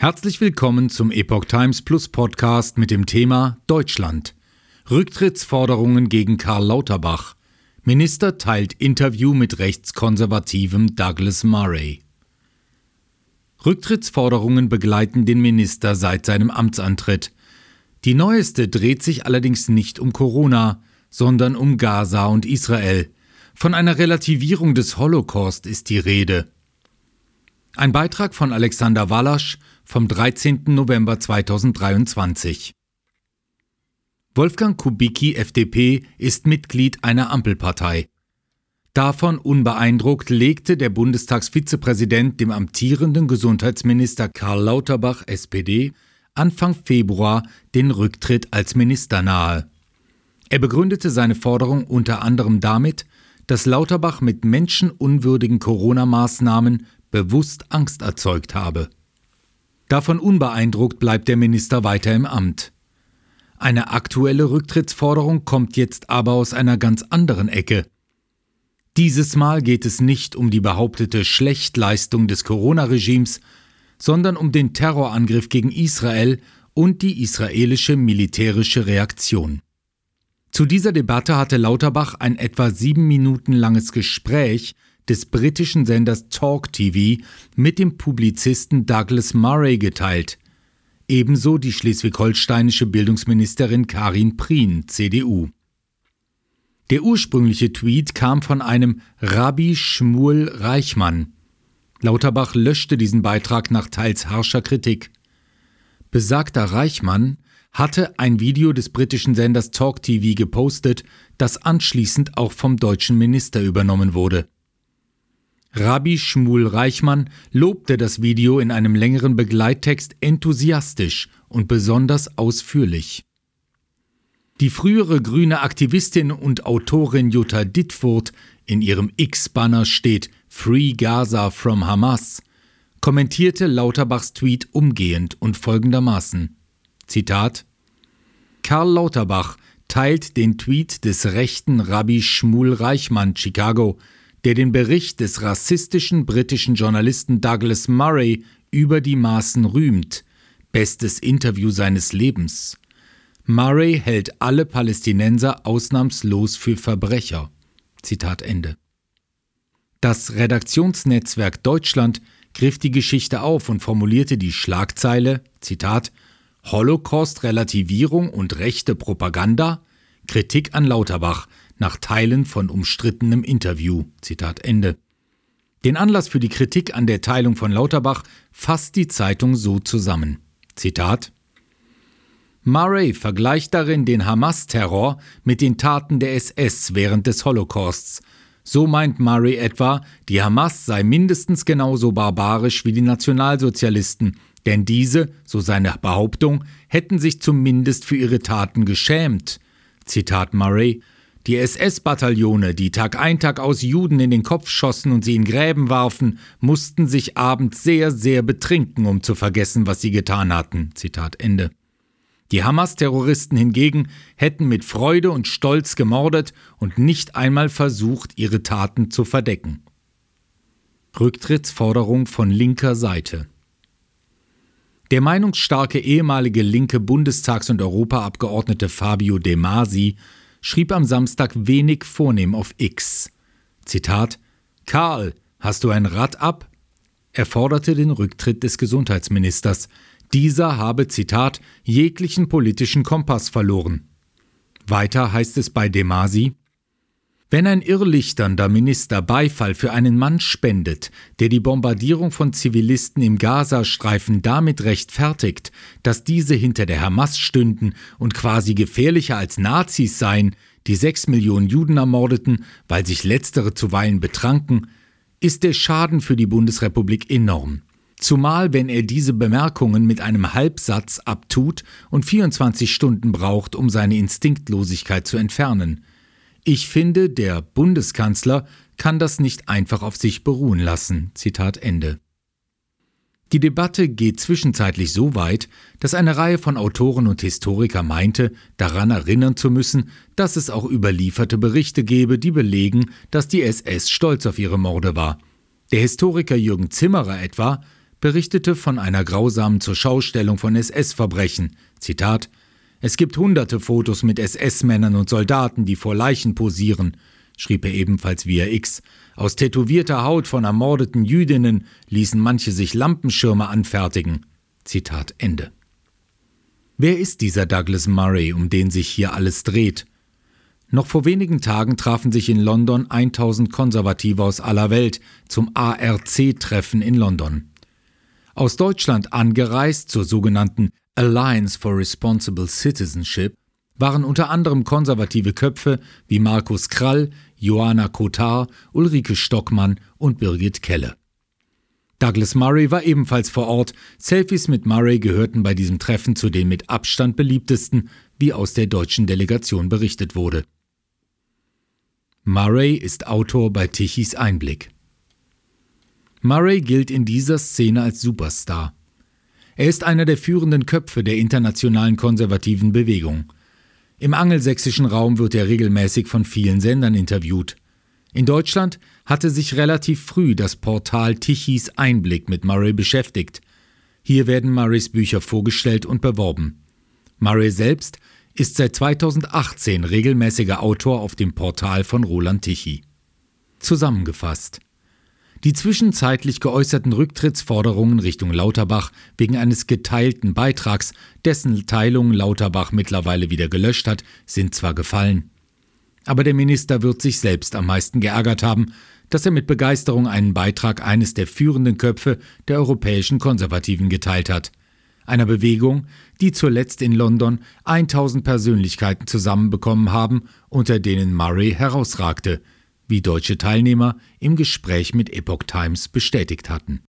Herzlich willkommen zum Epoch Times Plus Podcast mit dem Thema Deutschland. Rücktrittsforderungen gegen Karl Lauterbach. Minister teilt Interview mit rechtskonservativem Douglas Murray. Rücktrittsforderungen begleiten den Minister seit seinem Amtsantritt. Die neueste dreht sich allerdings nicht um Corona, sondern um Gaza und Israel. Von einer Relativierung des Holocaust ist die Rede. Ein Beitrag von Alexander Wallasch vom 13. November 2023. Wolfgang Kubicki, FDP, ist Mitglied einer Ampelpartei. Davon unbeeindruckt legte der Bundestagsvizepräsident dem amtierenden Gesundheitsminister Karl Lauterbach, SPD, Anfang Februar den Rücktritt als Minister nahe. Er begründete seine Forderung unter anderem damit, dass Lauterbach mit menschenunwürdigen Corona-Maßnahmen bewusst Angst erzeugt habe. Davon unbeeindruckt bleibt der Minister weiter im Amt. Eine aktuelle Rücktrittsforderung kommt jetzt aber aus einer ganz anderen Ecke. Dieses Mal geht es nicht um die behauptete Schlechtleistung des Corona-Regimes, sondern um den Terrorangriff gegen Israel und die israelische militärische Reaktion. Zu dieser Debatte hatte Lauterbach ein etwa sieben Minuten langes Gespräch des britischen Senders Talk TV mit dem Publizisten Douglas Murray geteilt. Ebenso die schleswig-holsteinische Bildungsministerin Karin Prien, CDU. Der ursprüngliche Tweet kam von einem Rabbi Schmuel Reichmann. Lauterbach löschte diesen Beitrag nach teils harscher Kritik. Besagter Reichmann hatte ein Video des britischen Senders Talk TV gepostet, das anschließend auch vom deutschen Minister übernommen wurde. Rabbi Schmul Reichmann lobte das Video in einem längeren Begleittext enthusiastisch und besonders ausführlich. Die frühere grüne Aktivistin und Autorin Jutta Dittfurt, in ihrem X-Banner steht Free Gaza from Hamas, kommentierte Lauterbachs Tweet umgehend und folgendermaßen: Zitat: Karl Lauterbach teilt den Tweet des rechten Rabbi Schmul Reichmann Chicago der den Bericht des rassistischen britischen Journalisten Douglas Murray über die Maßen rühmt. Bestes Interview seines Lebens. Murray hält alle Palästinenser ausnahmslos für Verbrecher. Zitat Ende. Das Redaktionsnetzwerk Deutschland griff die Geschichte auf und formulierte die Schlagzeile, Zitat, Holocaust-Relativierung und rechte Propaganda? Kritik an Lauterbach, nach Teilen von umstrittenem Interview. Zitat Ende. Den Anlass für die Kritik an der Teilung von Lauterbach fasst die Zeitung so zusammen. Zitat Murray vergleicht darin den Hamas-Terror mit den Taten der SS während des Holocausts. So meint Murray etwa, die Hamas sei mindestens genauso barbarisch wie die Nationalsozialisten, denn diese, so seine Behauptung, hätten sich zumindest für ihre Taten geschämt. Zitat Murray die SS-Bataillone, die Tag ein Tag aus Juden in den Kopf schossen und sie in Gräben warfen, mussten sich abends sehr, sehr betrinken, um zu vergessen, was sie getan hatten. Zitat Ende. Die Hamas-Terroristen hingegen hätten mit Freude und Stolz gemordet und nicht einmal versucht, ihre Taten zu verdecken. Rücktrittsforderung von linker Seite. Der meinungsstarke ehemalige linke Bundestags- und Europaabgeordnete Fabio De Masi schrieb am Samstag wenig vornehm auf X. Zitat: Karl, hast du ein Rad ab? Er forderte den Rücktritt des Gesundheitsministers. Dieser habe, Zitat, jeglichen politischen Kompass verloren. Weiter heißt es bei Demasi, wenn ein irrlichternder Minister Beifall für einen Mann spendet, der die Bombardierung von Zivilisten im Gazastreifen damit rechtfertigt, dass diese hinter der Hamas stünden und quasi gefährlicher als Nazis seien, die sechs Millionen Juden ermordeten, weil sich letztere zuweilen betranken, ist der Schaden für die Bundesrepublik enorm. Zumal wenn er diese Bemerkungen mit einem Halbsatz abtut und 24 Stunden braucht, um seine Instinktlosigkeit zu entfernen. Ich finde, der Bundeskanzler kann das nicht einfach auf sich beruhen lassen. Zitat Ende. Die Debatte geht zwischenzeitlich so weit, dass eine Reihe von Autoren und Historiker meinte, daran erinnern zu müssen, dass es auch überlieferte Berichte gebe, die belegen, dass die SS stolz auf ihre Morde war. Der Historiker Jürgen Zimmerer etwa berichtete von einer grausamen Zurschaustellung von SS-Verbrechen. Zitat: Es gibt hunderte Fotos mit SS-Männern und Soldaten, die vor Leichen posieren, schrieb er ebenfalls via X. Aus tätowierter Haut von ermordeten Jüdinnen ließen manche sich Lampenschirme anfertigen. Zitat Ende. Wer ist dieser Douglas Murray, um den sich hier alles dreht? Noch vor wenigen Tagen trafen sich in London 1000 Konservative aus aller Welt zum ARC-Treffen in London. Aus Deutschland angereist zur sogenannten Alliance for Responsible Citizenship waren unter anderem konservative Köpfe wie Markus Krall, Johanna Kotar, Ulrike Stockmann und Birgit Kelle. Douglas Murray war ebenfalls vor Ort. Selfies mit Murray gehörten bei diesem Treffen zu den mit Abstand beliebtesten, wie aus der deutschen Delegation berichtet wurde. Murray ist Autor bei Tichys Einblick. Murray gilt in dieser Szene als Superstar. Er ist einer der führenden Köpfe der internationalen konservativen Bewegung. Im angelsächsischen Raum wird er regelmäßig von vielen Sendern interviewt. In Deutschland hatte sich relativ früh das Portal Tichys Einblick mit Murray beschäftigt. Hier werden Murrays Bücher vorgestellt und beworben. Murray selbst ist seit 2018 regelmäßiger Autor auf dem Portal von Roland Tichy. Zusammengefasst. Die zwischenzeitlich geäußerten Rücktrittsforderungen Richtung Lauterbach wegen eines geteilten Beitrags, dessen Teilung Lauterbach mittlerweile wieder gelöscht hat, sind zwar gefallen. Aber der Minister wird sich selbst am meisten geärgert haben, dass er mit Begeisterung einen Beitrag eines der führenden Köpfe der europäischen Konservativen geteilt hat. Einer Bewegung, die zuletzt in London 1000 Persönlichkeiten zusammenbekommen haben, unter denen Murray herausragte – wie deutsche Teilnehmer im Gespräch mit Epoch Times bestätigt hatten